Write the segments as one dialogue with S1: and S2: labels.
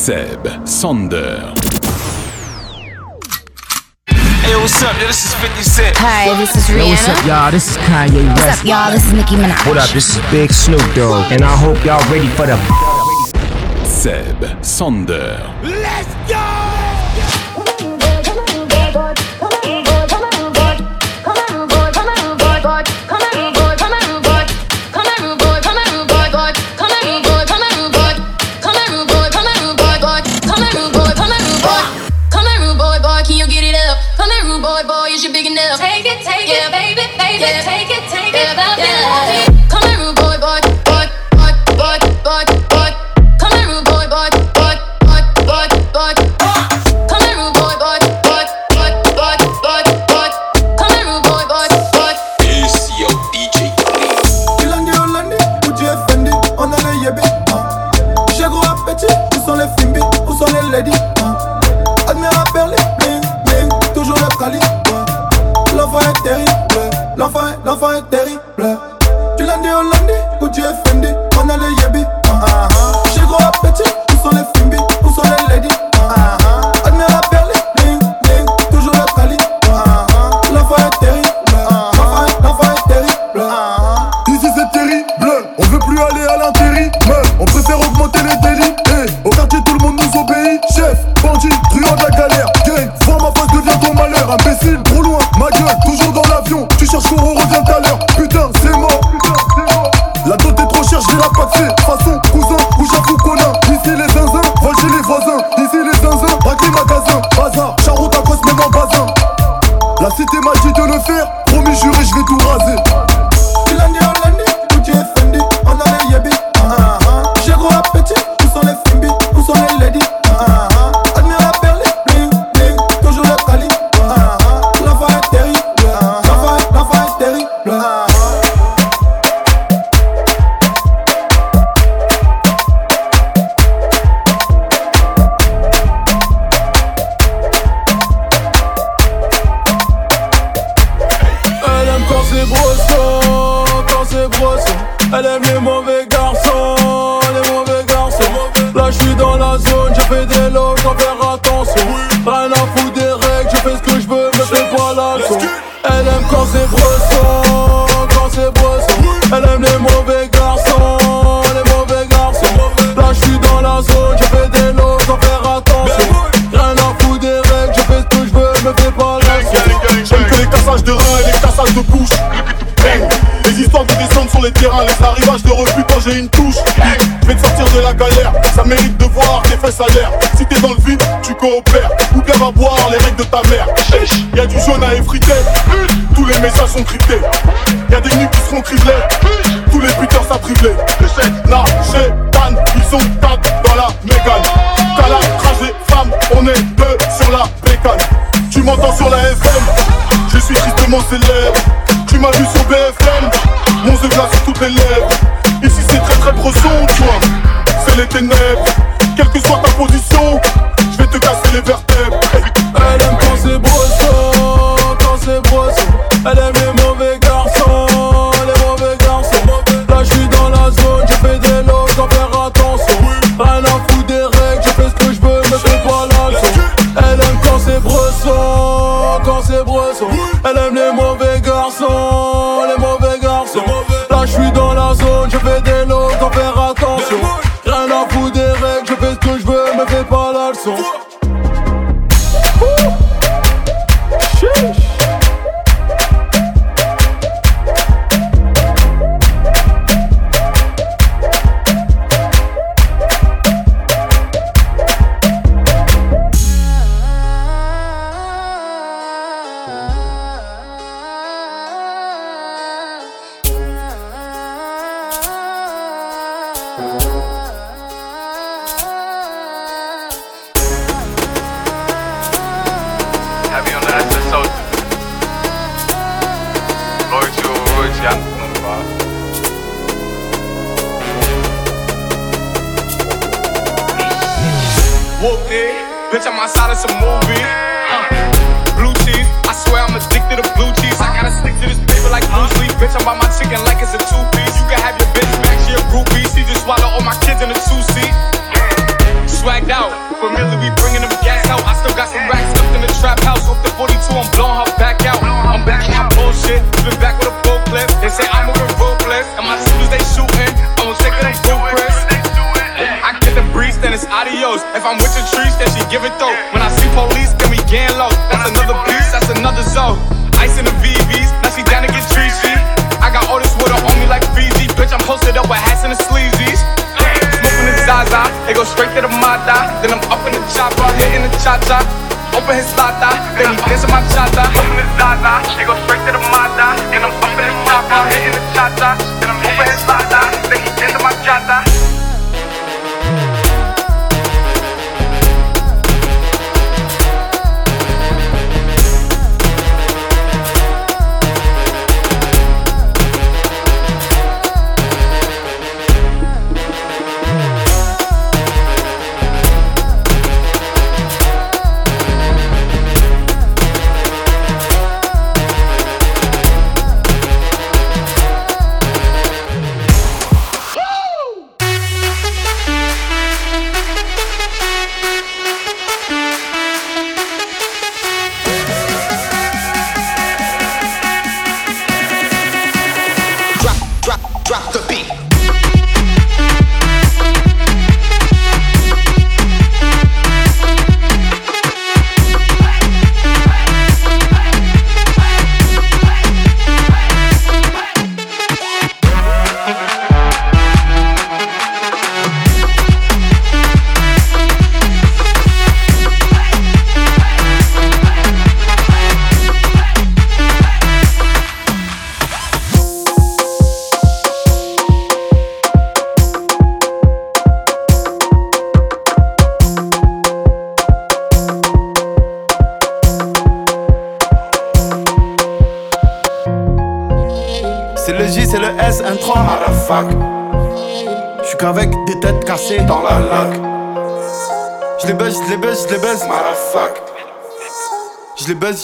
S1: Seb Sander.
S2: Hey, what's up? Yo, this is 50 Cent.
S3: Hi, this is Rihanna.
S4: Yo, what's up, y'all? This is Kanye West.
S3: What's up, y'all? This is Nicki Minaj.
S5: What up? This is Big Snoop Dogg, and I hope y'all ready for the.
S1: Seb Sander.
S6: Let's go! Yeah. C'était cité m'a de le faire, promis juré je vais tout raser.
S7: coopère. Ou bien va boire les règles de ta mère. Y'a du jaune à effriter. Tous les messages sont cryptés. Y'a des nuits qui seront criblés. Tous les buteurs s'attriblés Le chef, la chétane Ils sont quatre dans la mégane. T'as la rage des femmes On est deux sur la bécane. Tu m'entends sur la FM Je suis tristement célèbre. Tu m'as vu sur BFM Mon zeu glace sur toutes les lèvres. Ici c'est très très brosson tu vois C'est les ténèbres. Quel que soit
S8: hitting the cha-cha, and I'm moving his la-la. Then he into my
S9: jata.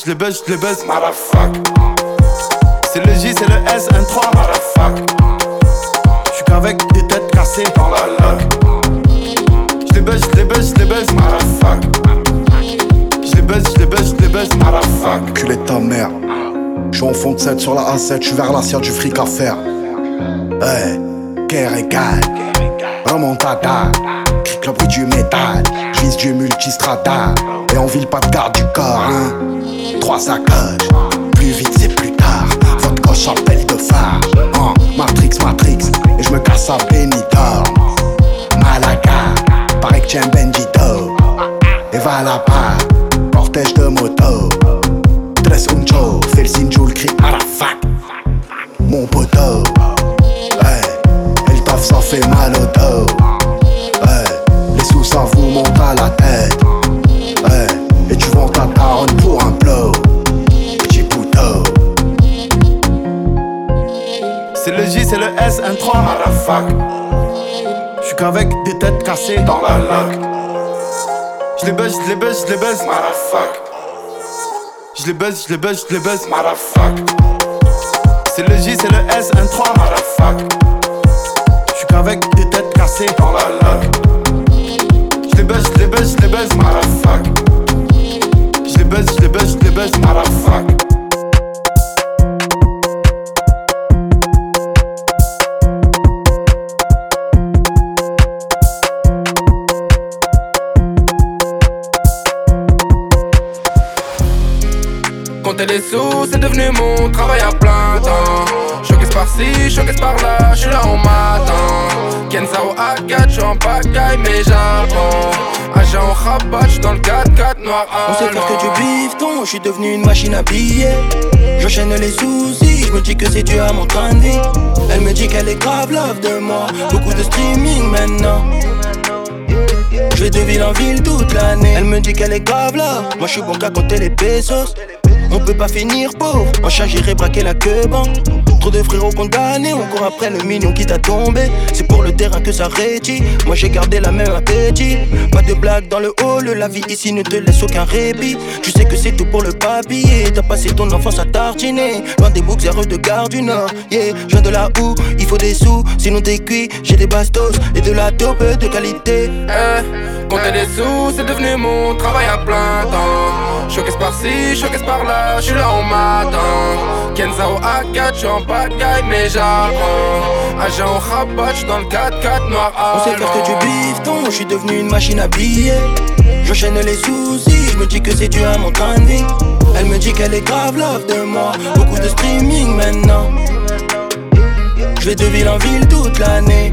S9: J'les baisse, j'les baisse, j'les baisse Motherfuck C'est le J, c'est le S, un 3 Motherfuck J'suis qu'avec des têtes cassées dans la lac J'les baisse, j'les baisse, j'les baisse Motherfuck J'les baisse, j'les baisse, j'les baisse Motherfuck
S10: Culé de ta mère. Je suis en fond de 7 sur la A7, je suis vers l'assiette du fric à faire. Hey, guerre égale, remontada, le bruit du métal, vise du multistrada, et on vile pas de garde du corps, hein. Trois sacoches, plus vite c'est plus tard, votre coche appelle de phare, hein. Matrix, Matrix, et je me casse à Benidorm, Malaga, paraît que j'aime Bendito, et va là-bas, cortège de moto. Tres uncho, fais le signe, le cri Arafat. Mon poteau. Hey, Et le taf ça fait mal au dos la tête. Hey, Et tu vends ta taronne pour un blow. Petit
S9: C'est le J, c'est le S, un 3 Motherfuck J'suis qu'avec des têtes cassées dans la lac. J'les baisse, j'les baisse, j'les baisse. Motherfuck J'les baisse, j'les baisse, j'les baisse. Motherfuck C'est le J, c'est le S, un 3 Motherfuck J'suis qu'avec des têtes cassées dans la lac. J'les baisse, baisse, j'les baisse Motherfuck. J'les baisse, baisse, j'les baisse
S11: Compter les sous, c'est devenu mon travail à plein par-ci, choqué par-là, j'suis là on m'attend. Kensao A4, j'suis en pagaille, mais Japon. Agent au rabat, j'suis dans le 4-4 noir
S12: On sait faire que du bifton, je suis devenu une machine à billets. J'enchaîne les soucis, je me dis que c'est dû à mon train de vie. Elle me dit qu'elle est grave love de moi, beaucoup de streaming maintenant. Je vais de ville en ville toute l'année. Elle me dit qu'elle est grave là, moi je suis bon qu'à compter les pesos. On peut pas finir pauvre, en charge j'irai braquer la queue banque. Trop de frérots condamnés, on court après le million qui t'a tombé. C'est pour le terrain que ça rétit. Moi j'ai gardé la même appétit. Pas de blague dans le hall, la vie ici ne te laisse aucun répit. Tu sais que c'est tout pour le papier. T'as passé ton enfance à tartiner. Loin des boucs heureux de gare du Nord. Yeah, je viens de là où il faut des sous, sinon t'es cuit. J'ai des bastos et de la dope de qualité.
S11: Eh, Compter des sous, c'est devenu mon travail à plein temps. Showcase par-ci, showcase par-là, j'suis là, on m'attend. Kenzao A4, j'suis en pagaille, mais j'apprends. Agent au rabat, j'suis dans le 4-4 noir
S12: On sait faire que du bifton, je suis devenu une machine à billets. J'enchaîne les soucis, je me dis que c'est dû à mon train de vie. Elle me dit qu'elle est grave love de moi, beaucoup de streaming maintenant. Je vais de ville en ville toute l'année.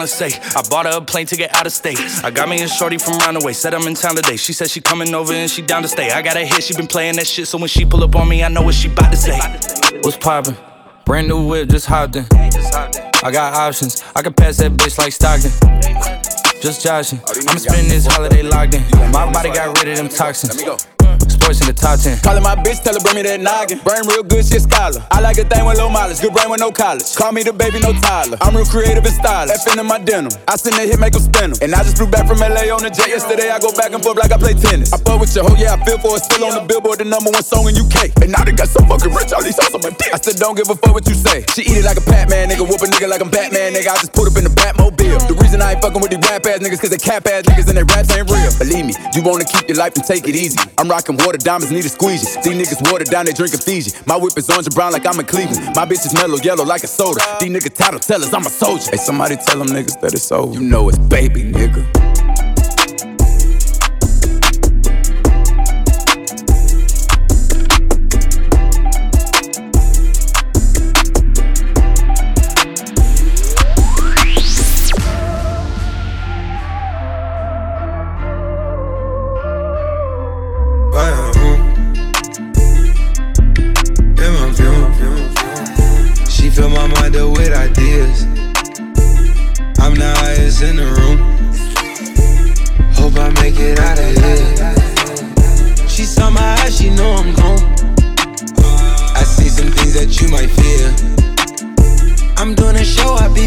S13: I bought her a plane ticket out of state. I got me a shorty from Roundaway, said I'm in town today. She said she coming over and she down to stay. I got a hit, she been playing that shit, so when she pull up on me, I know what she bout to say. What's poppin'? Brand new whip, just hopped in. I got options, I can pass that bitch like Stockton. Just joshing, I'm spending this holiday locked in. My body got rid of them toxins. Sports in the top 10.
S14: Calling my bitch, tell her bring me that noggin. Brain real good, shit scholar. I like a thing with low mileage, good brain with no college. Call me the baby, no Tyler. I'm real creative and stylish. F in my denim. I send a hit, make them spin. And I just flew back from LA on the jet yesterday. I go back and forth like I play tennis. I fuck with your hoe, yeah, I feel for it. Still on the billboard, the number one song in UK. And now they got so fucking rich, all these hoes on my dick. I still don't give a fuck what you say. She eat it like a Pac-Man, nigga. Whoop a nigga like I'm Batman, nigga. I just put up in the Batmobile. The reason I ain't fucking with these rap ass niggas, cause they cap ass niggas and they raps ain't real. Believe me, you wanna keep your life and take it easy. I'm rocking water diamonds, need a squeegee. These niggas watered down, they drinking Fiji. My whip is orange and brown like I'm in Cleveland. My bitch is mellow yellow like a soda. These niggas title tellers, I'm a soldier. Hey, somebody tell them niggas that it's over. You know it's baby, nigga.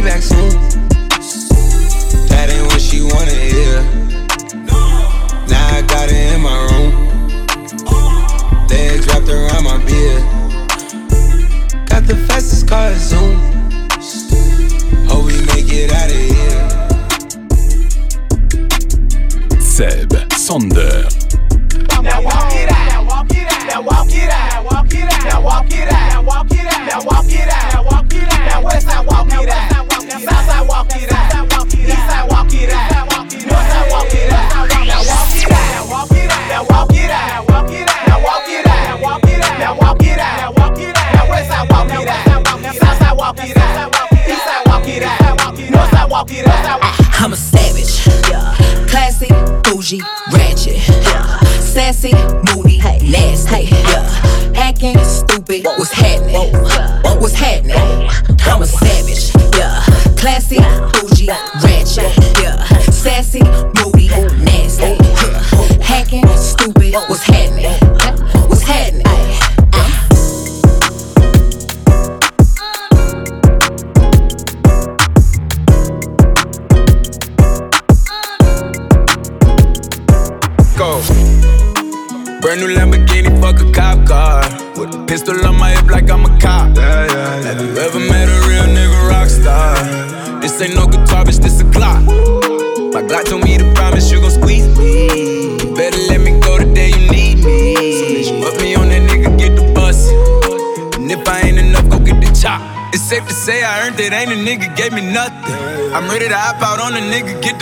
S15: Back soon. That ain't what she wanna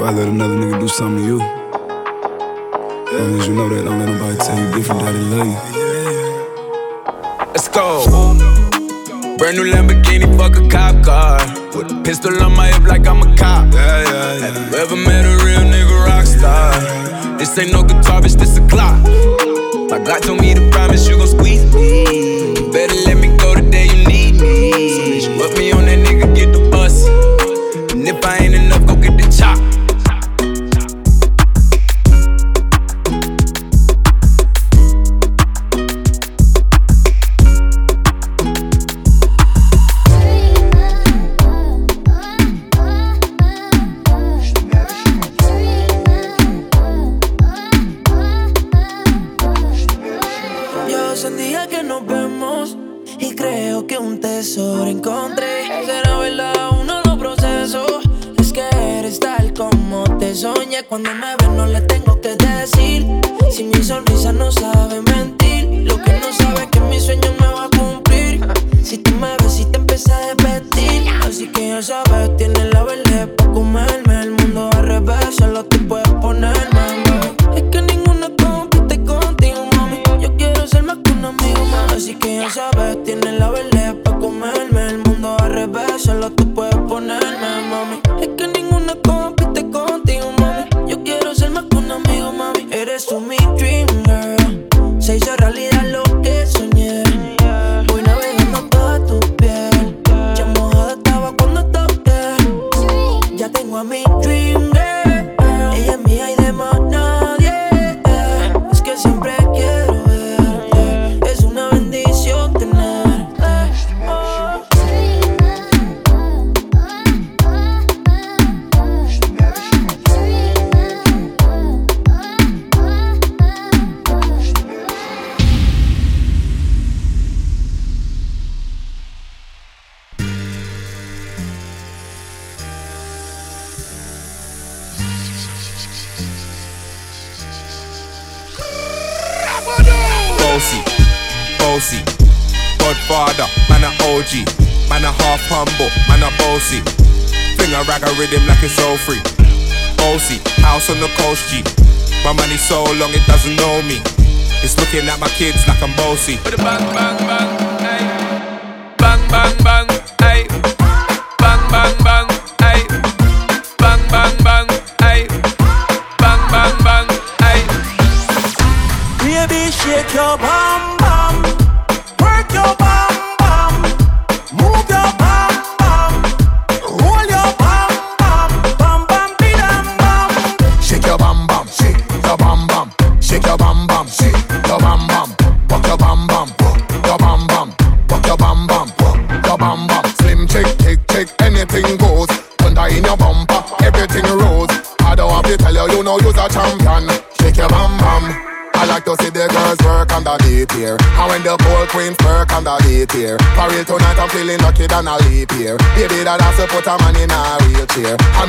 S14: I let another nigga do something to you. As long as you know that, don't let nobody tell you different, daddy love you.
S16: Let's go. Brand new Lamborghini, fuck a cop car. With a pistol on my hip like I'm a cop. Yeah, yeah, yeah. Have you ever met a real nigga rock star? This ain't no guitar, bitch, this a clock. My God told me to promise you gon' squeeze me. You better let me go the day you need me. So bitch, put me on that nigga, get the bus. And if I ain't enough, go get the chop.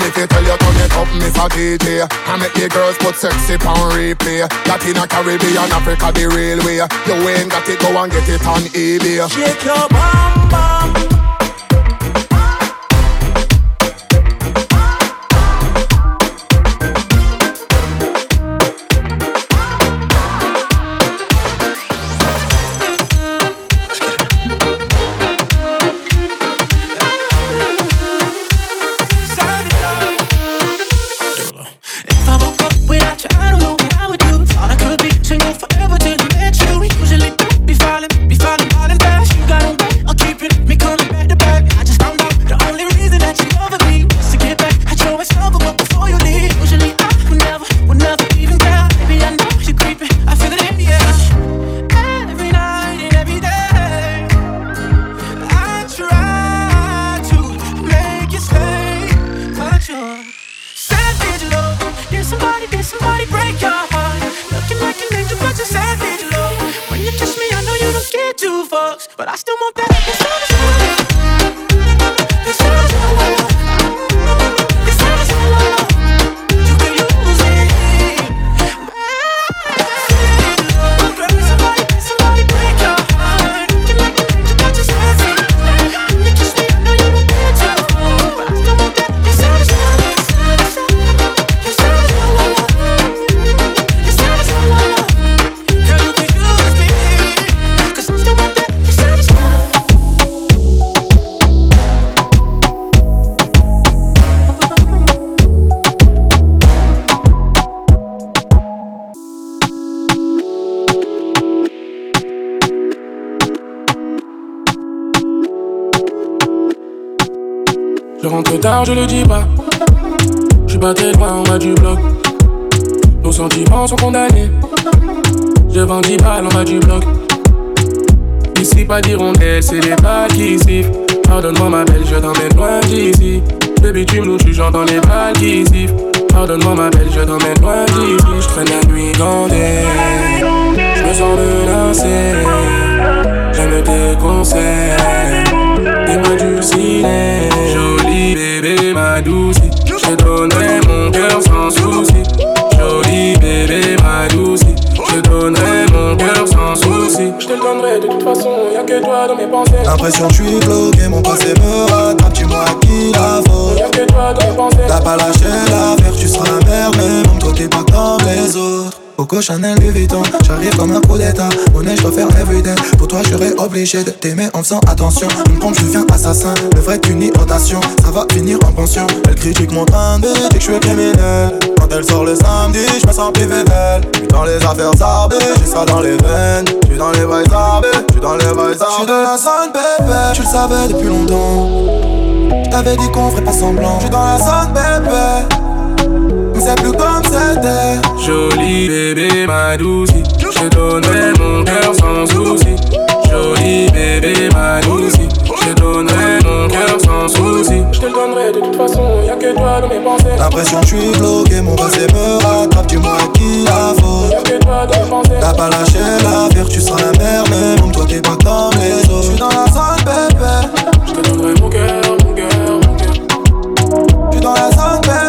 S10: If you tell you turn it up, Miss a DJ. And make the girls put sexy on replay. Latin Caribbean, Africa, the real way. You ain't got it, go and get it on eBay.
S17: Shake your bum bum.
S18: Je rentre tard, je le dis pas. Je suis pas très loin en bas du bloc. Nos sentiments sont condamnés. Je vends 10 balles en bas du bloc. Ici, pas d'hirondelle, c'est les balles qui sifflent. Pardonne-moi, ma belle, je t'emmène loin d'ici. Baby, tu me louches, j'entends les balles qui sifflent. Pardonne-moi, ma belle, je t'emmène loin d'ici. Je traîne la nuit gandée. Je me sens menacé. J'aime tes conseils. Dis-moi du ciné. Ma douce. Je te donnerai mon cœur sans souci. Jolie bébé, ma douce. Je te donnerai mon cœur sans souci. Je te le donnerai de toute façon, y'a que toi dans mes pensées.
S6: L'impression que je suis bloqué, mon passé me rattrape, dis-moi à qui la faute.
S18: Y'a que toi dans mes pensées.
S6: T'as pas lâché l'affaire, tu seras la merde, mais même toi t'es pas comme les autres. Coco Chanel Louis Vuitton, j'arrive comme un coup d'état. Dois faire everyday. Pour toi, je obligé de t'aimer en faisant attention. Une pompe, je deviens assassin. Le vrai est une inondation, ça va finir en pension. Elle critique mon train de vie, que je suis criminel. Quand elle sort le samedi, je me sens privé d'elle. J'suis dans les affaires zarbées, j'ai ça dans les veines. J'suis dans les bails zarbés, j'suis dans les bails zarbés. J'suis dans la zone, bébé, tu le savais depuis longtemps. J't'avais dit qu'on ferait pas semblant. J'suis dans la zone, bébé. C'est plus comme c'était.
S18: Jolie bébé, ma douce. Je donnerai mon cœur sans souci. Jolie bébé, ma douce. Je te donnerai mon cœur sans souci. Je te le donnerai de toute façon, y'a que toi dans mes pensées.
S6: L'impression que je suis bloqué, mon passé me rattrape, dis-moi qui la faute.
S18: Y'a que toi dans mes pensées.
S6: T'as pas lâché l'affaire, tu seras la merde, mais même toi t'es pas comme les autres. J'suis dans la zone, bébé.
S18: Je te donnerai mon cœur, mon cœur, mon cœur.
S6: J'suis dans la zone, bébé.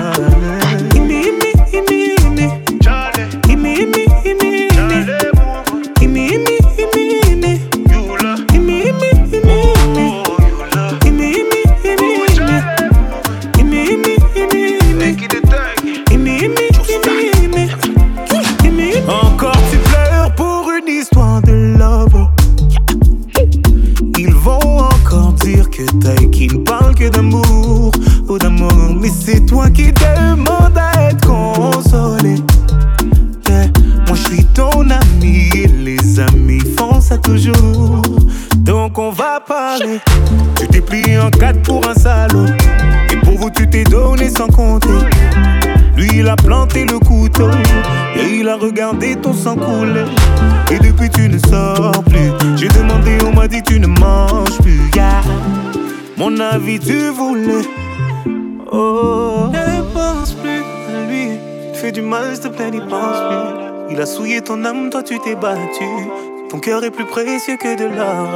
S19: Il a souillé ton âme, toi tu t'es battu. Ton cœur est plus précieux que de l'or.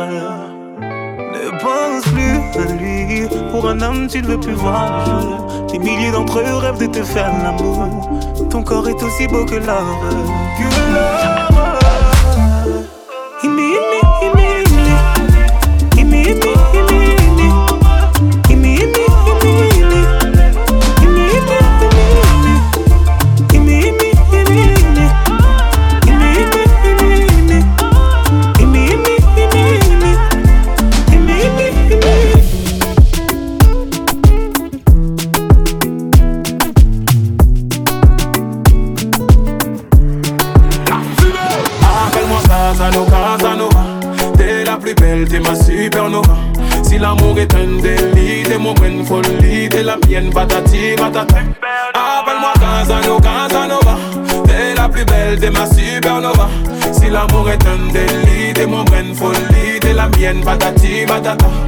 S19: Ne pense plus à lui. Pour un homme, tu ne veux plus voir. Des milliers d'entre eux rêvent de te faire l'amour. Ton corps est aussi beau que l'or. Que l'or.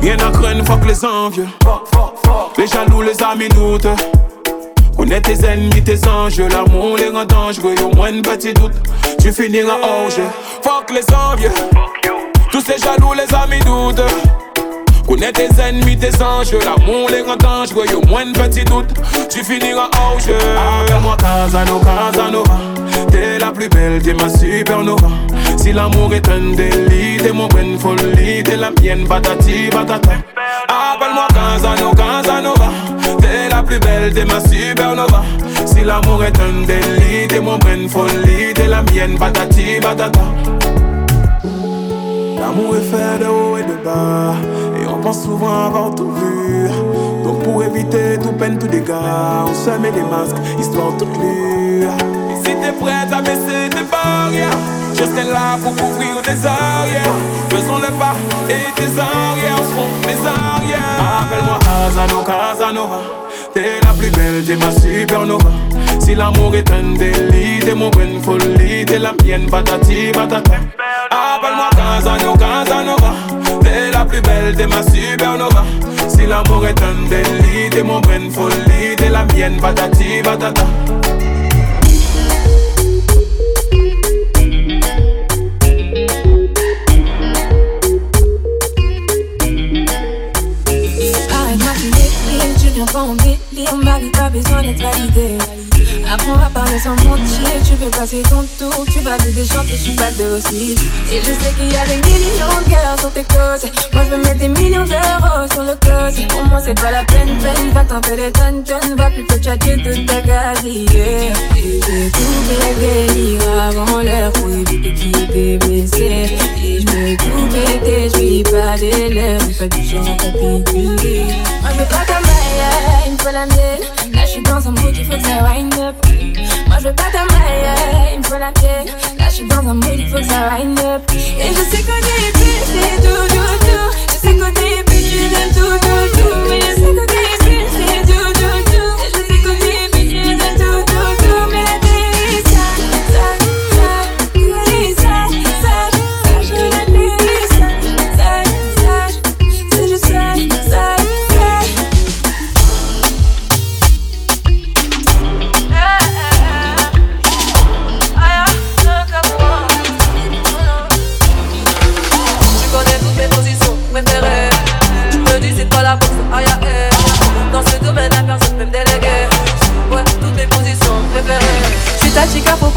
S18: Rien à craindre, fuck les envieux. Les jaloux, les amis doutent. Connais tes ennemis, tes anges, l'amour les rend dangereux, au moins un petit doute, tu finiras au jeu. Fuck les envieux, tous ces jaloux, les amis doutent. Connais tes ennemis, tes anges, l'amour les rend dangereux, au moins un petit doute, tu finiras au jeu. Appelle-moi Casanova, Casanova, t'es la plus belle, t'es ma supernova. Si l'amour est un délit, t'es mon bonne folie, t'es la mienne, patati patata. Appelle-moi Casanova, Casanova, t'es la plus belle, t'es ma supernova. Si l'amour est un délit, t'es mon bonne folie, t'es la mienne, patati patata. L'amour est fait de haut et de bas, souvent avoir tout vu. Donc pour éviter tout peine, tout dégât, on se met des masques, histoire toute lue. Si t'es prête à baisser tes barrières, je serai là pour couvrir tes arrières. Faisons le pas et tes arrières seront mes arrières. Appelle-moi Casano, Casanova. T'es la plus belle, t'es ma supernova. Si l'amour est un délit, t'es mon bonne folie, t'es la mienne, patati patata. Appelle-moi Casano, Casanova. Plus belle, t'es ma supernova. Si l'amour est un délit, t'es mon bonne folie, t'es la mienne, patati patata.
S20: Arrête-moi pas besoin d'être validée Apprends à parler sans mentir. Tu veux passer ton tour, tu vas te déchanter, je suis pas docile Et je sais qu'il y a des millions de cœurs sur tes côtes Moi je veux mettre des millions d'euros sur le côté. Pour moi c'est pas la peine, peine. Va t'en faire des tonnes, tonnes. Va plutôt tchatcher toute ta gazière Et j'ai tout les délires avant l'heure Pour éviter qu'il t'ait blessé. Et je me tout péter, je vis pas Je pas du genre à Moi je veux pas ta maille, il faut la mienne suis dans un mood, il faut que ça wind up. Moi je veux pas ta maille, il me faut la tienne Là je suis dans un mood, il faut que ça wind up. Et je sais que t'es plus, c'est tout, tout, tout Je sais que t'es plus, tu tout, tout, tout. Mais je sais que t'es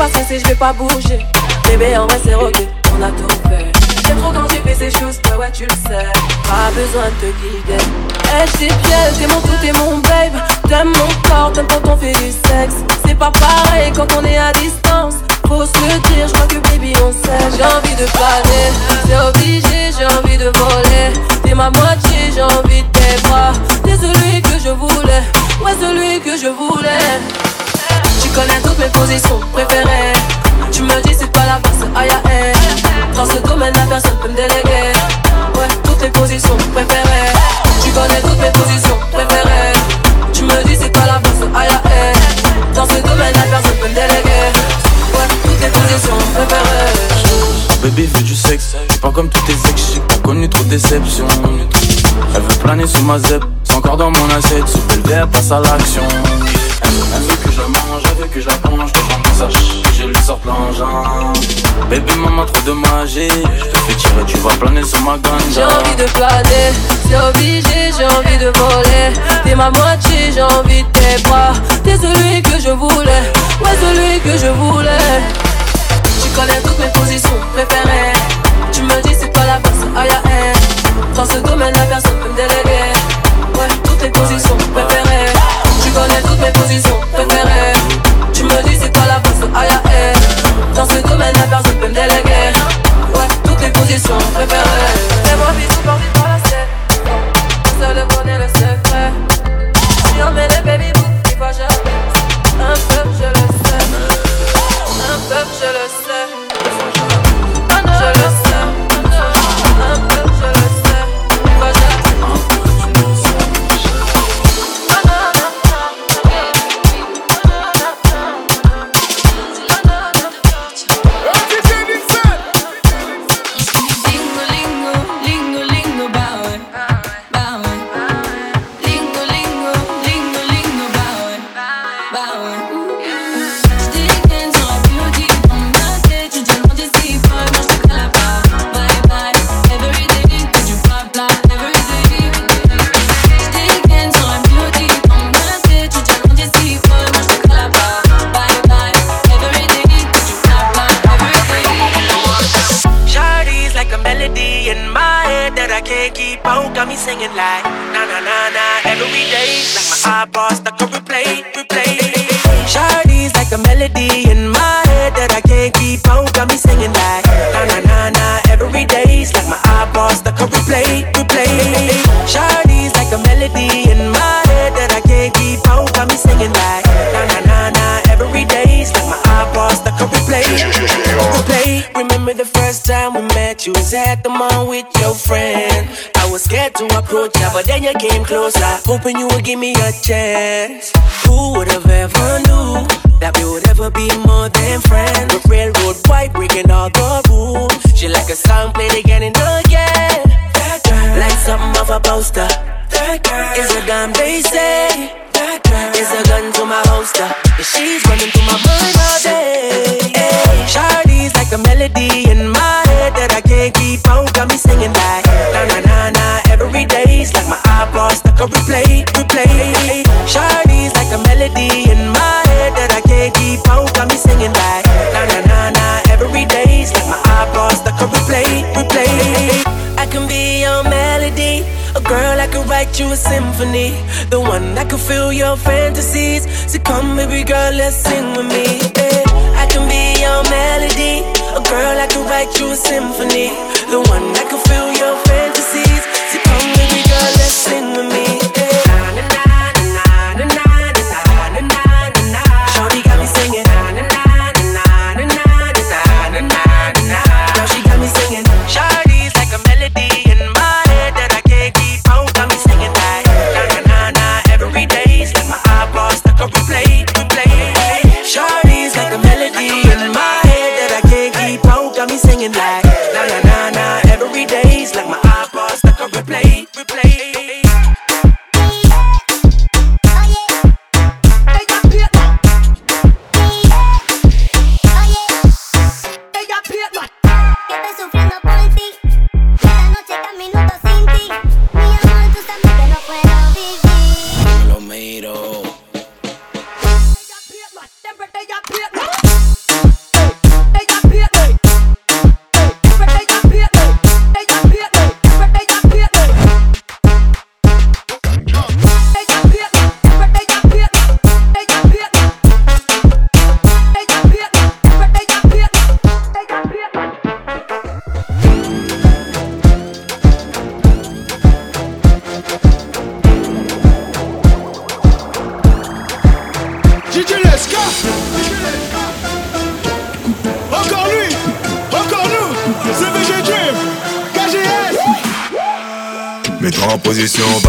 S21: pas stresser, je vais pas bouger. Bébé, en vrai, c'est ok, on a tout fait. J'aime trop quand tu fais ces choses, ouais, ouais, tu le sais. Pas besoin de te guider. Eh, j't'ai piège, t'es mon tout, t'es mon babe. T'aimes mon corps, t'aimes quand on fait du sexe. C'est pas pareil quand on est à distance. Faut se le dire, je crois que baby on sait J'ai envie de planer, c'est obligé, j'ai envie de voler T'es ma moitié, j'ai envie de tes bras T'es celui que je voulais, ouais celui que je voulais connais toutes mes positions préférées. Tu me dis c'est pas la base, aïe aïe Dans ce domaine la personne peut me déléguer. Ouais, toutes les positions préférées. Tu connais toutes mes positions préférées. Tu me dis c'est pas la base, aïe aïe Dans ce domaine la personne peut me déléguer. Ouais, toutes les positions préférées.
S22: Baby veut du sexe, je pas comme tous tes ex, j'ai pas connu trop de. Elle veut planer sous ma zep, c'est encore dans mon assiette, sous le passe à l'action. Que je la veut que je la le sorte l'engin. Baby maman trop de magie, je te fais tirer, tu vas planer sur ma ganja.
S21: J'ai envie de planer, c'est obligé, j'ai envie de voler. T'es ma moitié, j'ai envie de tes bras. T'es celui que je voulais, ouais celui que je voulais. Tu connais toutes mes positions préférées. Tu me dis c'est pas la base, aïe aïe Dans ce domaine la personne peut me déléguer. Ouais, toutes les positions préférées. Tu connais toutes mes positions préférées me c'est pas la base, aïe aïe. Dans ce domaine la personne peut me déléguer. Ouais, toutes les positions préférées. Fais-moi bisous
S23: symphony, the one that can fill your fantasies. So come, baby girl, let's sing with me. Yeah. I can be your melody, a girl I can write you a symphony, the one that can fill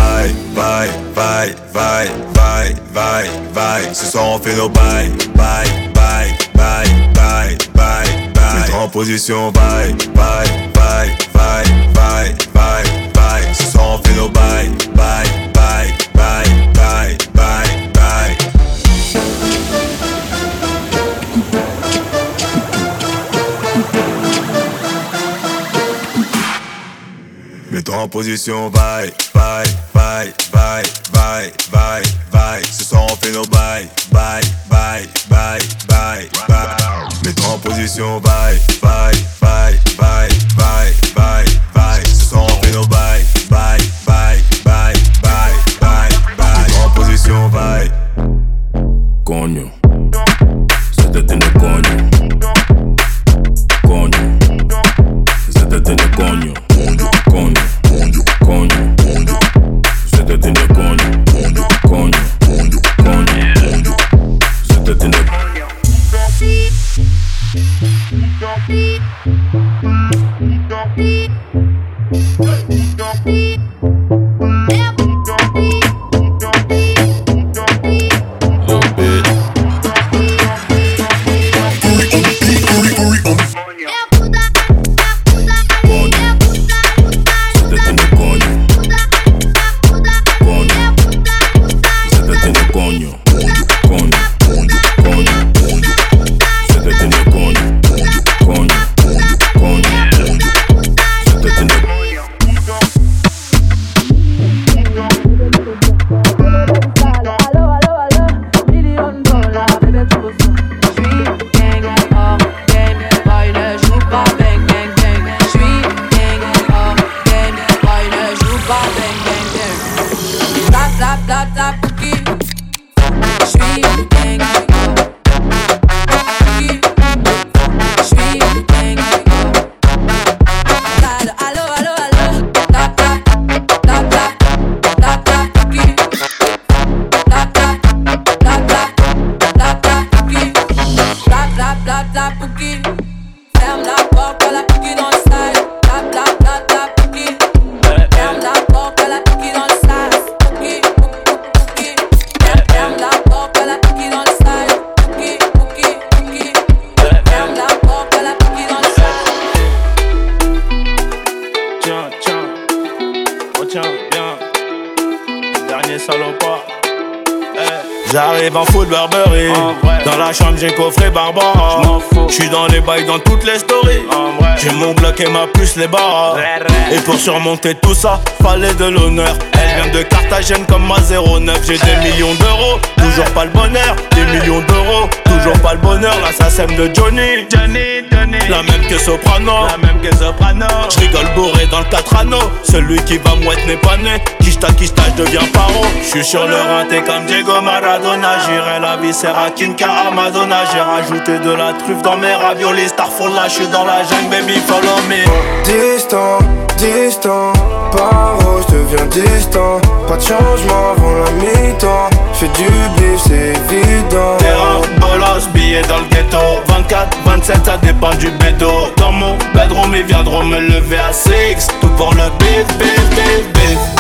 S24: bails, bails, bails, bails, bails, bails, bails. Ce soir on fait nos bails, bails, bails, bails, bails, bails, bails. Mets-toi en position, bails, bails, bails, bails, bails, bails, bails. Ce soir on fait nos bails, bails, bails, bails, bails, bails, bails. Mets-toi en position, bye, bye bye, bye, bye, bye, bye. Ce soir on fait nos bye, bye, bye, bye, bye, bye. Mets-toi en position, bye, bye, bye, bye, bye, bye, bye. Ce soir on fait nos bye, bye, bye, bye, bye, bye, bye. Mets-toi en position, bye.
S18: Coño.
S25: body. Et ma puce, les barres. Et pour surmonter tout ça, fallait de l'honneur. Elle vient de Carthagène comme ma 09. J'ai des millions d'euros, toujours pas le bonheur. Des millions d'euros, toujours pas le bonheur. L'assassin de Johnny. Johnny, Johnny. La même que Soprano. La même que Soprano. J'rigole bourré dans le 4 anneaux. Celui qui va mouette n'est pas né. Kishta, kishta, je deviens paro. J'suis sur le rinté comme Diego Maradona. J'irai la viscère à Kinka à Madonna. J'ai rajouté de la truffe dans mes raviolis. Starfall là, j'suis dans la jungle, baby, follow me.
S26: Distant, distant, paro, je deviens distant. Pas de changement avant la mi-temps. Fais du bif, c'est évident.
S25: Terrain, bolos, billets dans le ghetto 24, 27, ça dépend du bédo Dans mon bedroom, ils viendront me lever à 6 Tout pour le bif, bif, bif, bif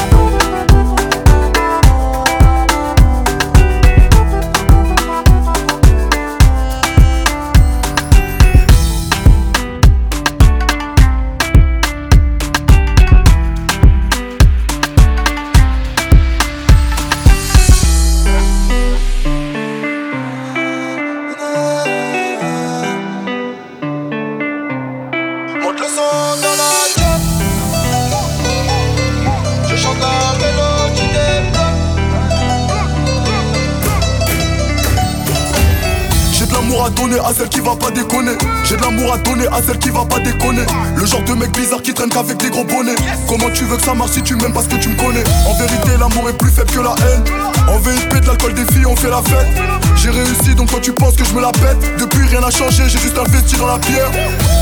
S9: à celle qui va pas déconner. Le genre de mec bizarre qui traîne qu'avec des gros bonnets. Comment tu veux que ça marche si tu m'aimes parce que tu me connais? En vérité, l'amour est plus faible que la haine. En VIP, de l'alcool des filles, on fait la fête. J'ai réussi donc toi tu penses que je me la pète. Depuis rien n'a changé, j'ai juste investi dans la pierre.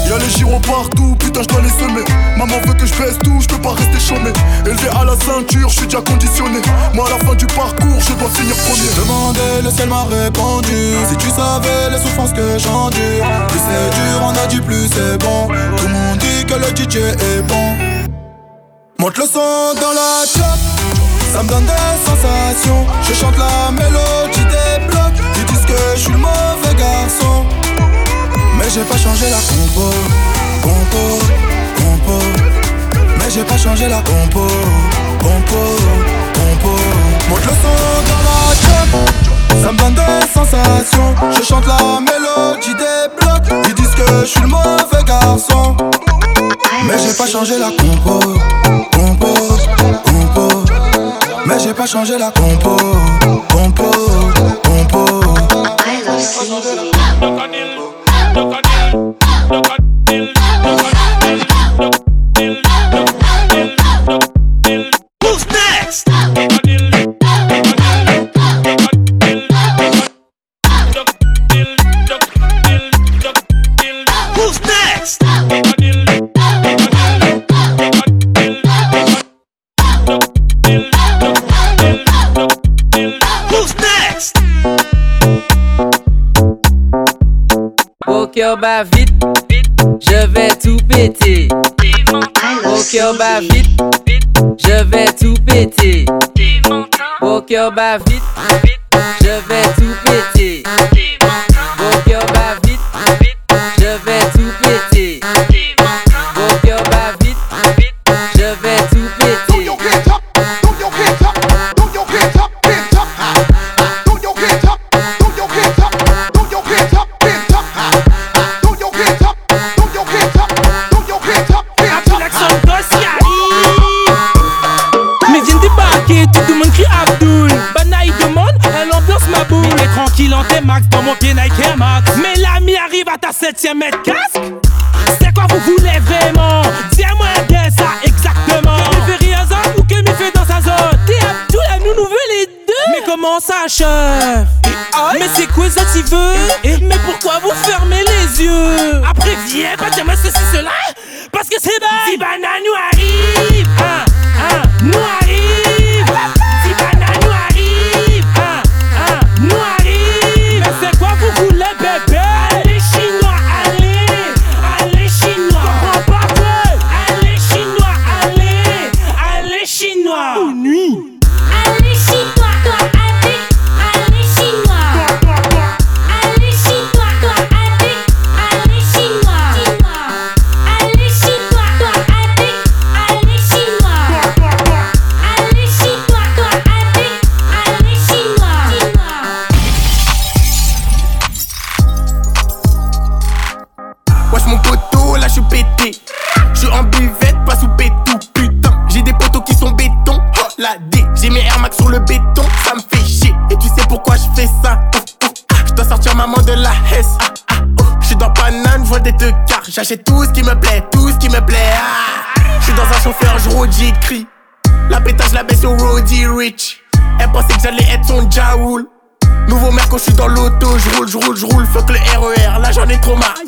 S9: Y'a les gyros partout, putain je dois les semer. Maman veut que je baisse tout, je peux pas rester chômé. Élevé à la ceinture, je suis déjà conditionné. Moi à la fin du parcours, je dois finir premier.
S6: J'ai demandé, le ciel m'a répondu Si tu savais les souffrances que j'endure Plus c'est dur, on a dit plus c'est bon Tout le monde dit que le DJ est bon Monte le son dans la chop Ça me donne des sensations Je chante la mélodie des blocs Ils disent que je suis le mauvais garçon Mais j'ai pas changé la compo. Compo, compo. Mais j'ai pas changé la compo. Compo, compo. Monte le son dans la chop ça me donne des sensations. Je chante la mélodie des blocs. Ils disent que je suis le mauvais garçon. Mais j'ai pas changé la compo. Compo, compo. Mais j'ai pas changé la Compo, compo
S22: Bat vite, je vais tout péter. Au cœur bat vite, je vais tout péter. Au cœur bat vite, je vais tout péter.
S19: Max dans mon pied Nike Air Max. Mais l'ami arrive à ta 7ème mètre casque. C'est quoi vous voulez vraiment? Dis-moi bien ça exactement. Que fait hasard ou que me fait dans sa zone? T'es Abdul, à nous nous les deux. Mais comment ça, chef? Mais c'est quoi ça tu veux? Mais pourquoi vous fermez les yeux? Après viens pas dire moi ceci cela? Parce que c'est bas Si Bana nous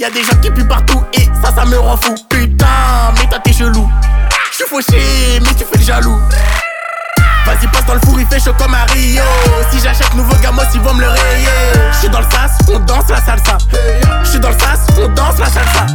S27: y a des gens qui puent partout et ça, ça me rend fou. Putain, mais t'as tes chelou. J'suis fauché, mais tu fais le jaloux. Vas-y, passe dans le four, il fait chaud comme un Rio. Si j'achète nouveau gamos, ils vont me le rayer. J'suis dans le sas, on danse la salsa. J'suis dans le sas, on danse la salsa.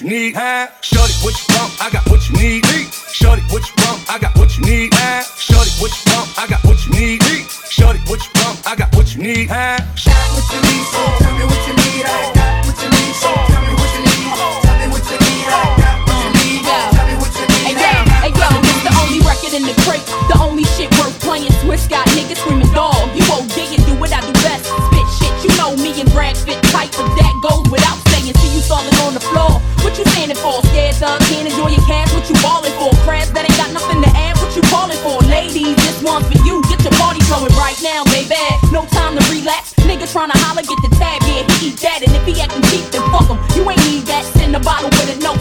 S28: Sneak. in the bottle with a
S29: note.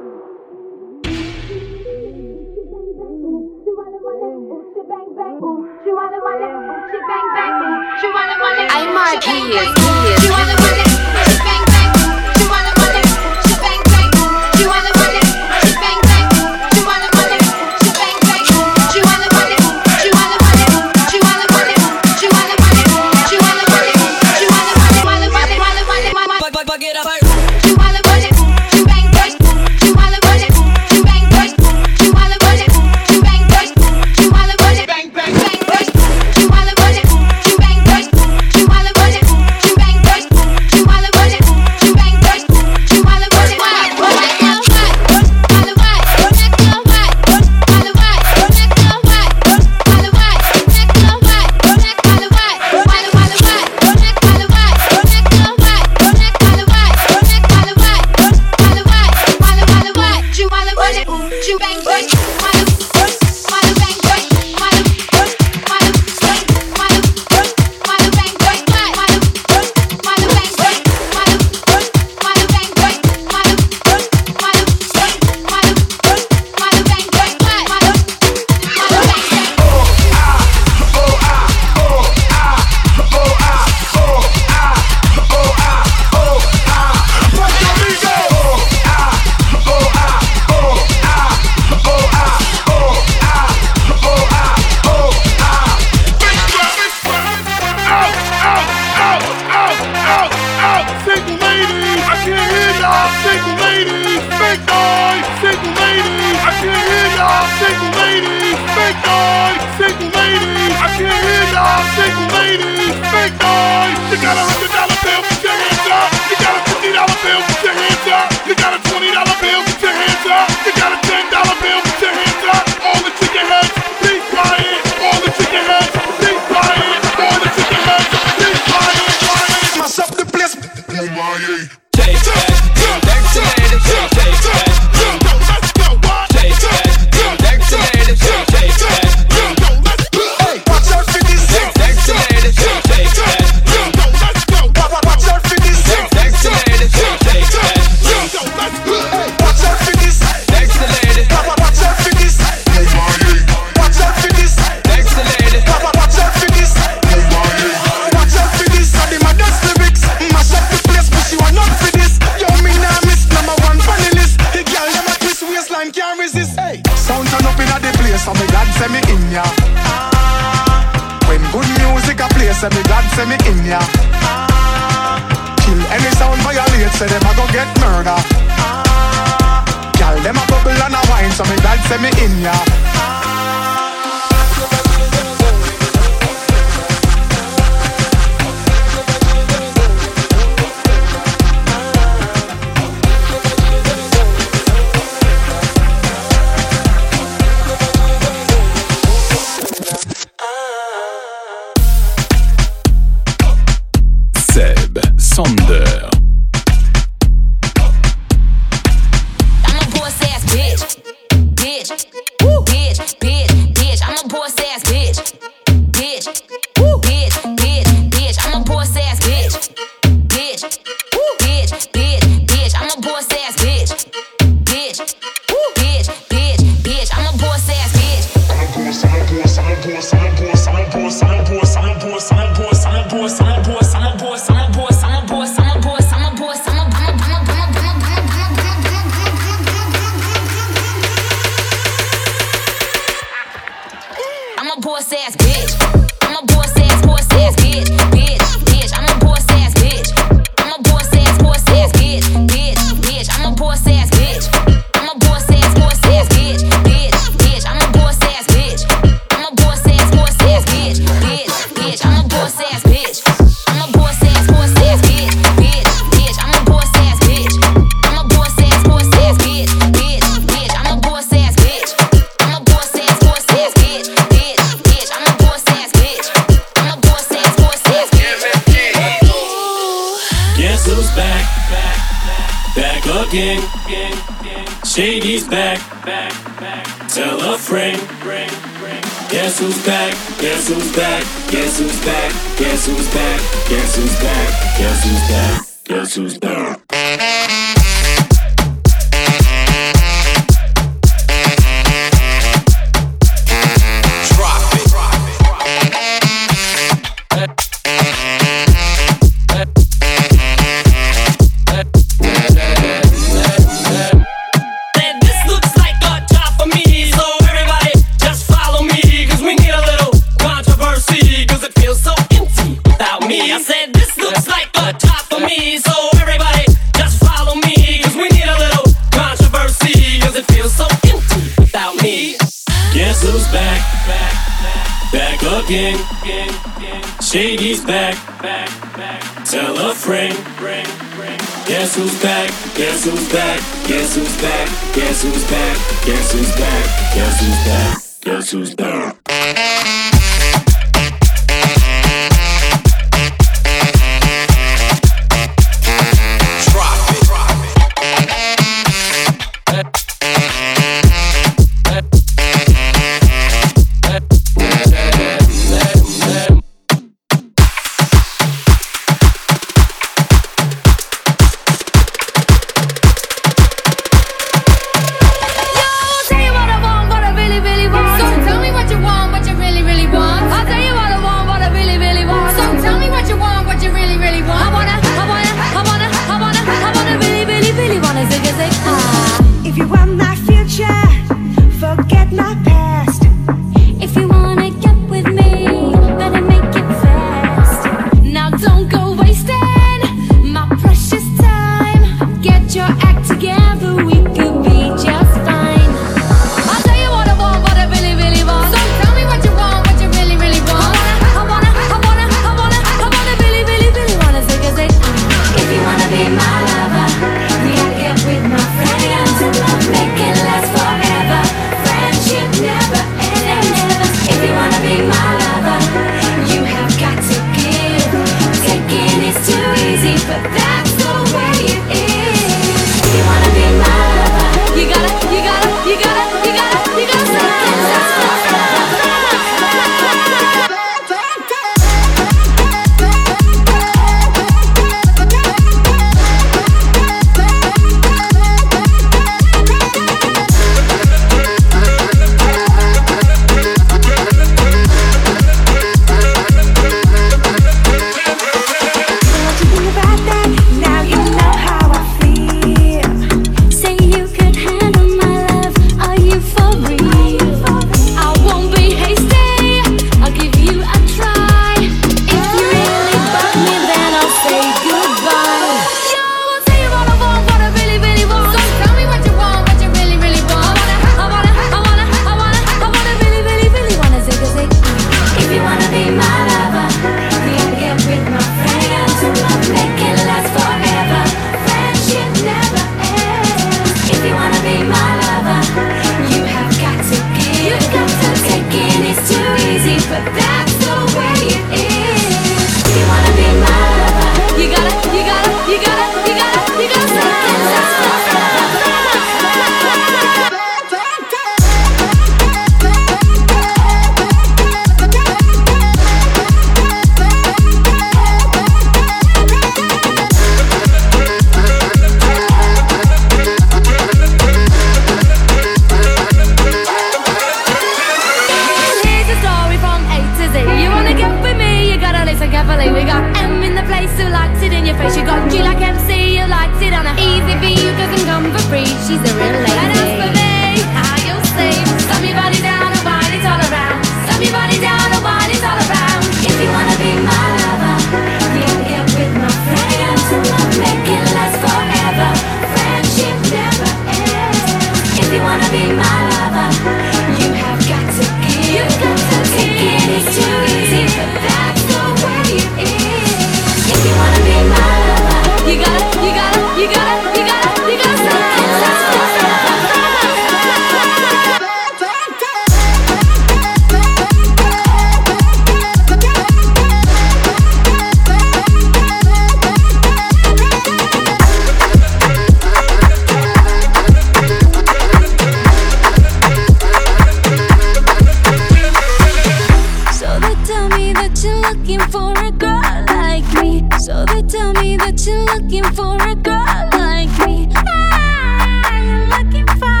S29: looking for a girl like me. So they tell me that you're looking for a girl like me. Ah, you looking for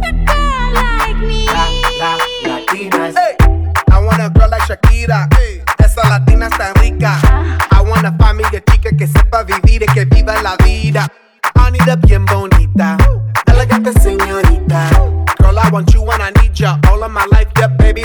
S29: a girl like me.
S30: La, la, Latinas. Hey. I want a girl like Shakira. Hey. Esa latina está rica. Uh. I want a familia chica que sepa vivir y que viva la vida. I need a bien bonita.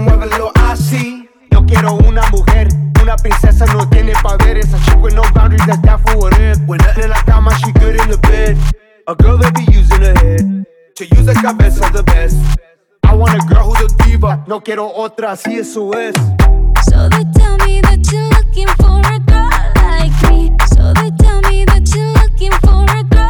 S30: Muévelo, así. Yo quiero una mujer, una princesa no tiene poderes. A chick with no boundaries, that's down for whatever. When nothing in la cama, she good in the bed. A girl that be using her head to use the cabeza the best. I want a girl who's a diva, no quiero otra, así eso es.
S20: So they tell me that you're looking for a girl like me. So they tell me that you're looking for a girl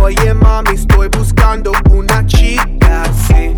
S30: Oye mami, estoy buscando una chica, sí.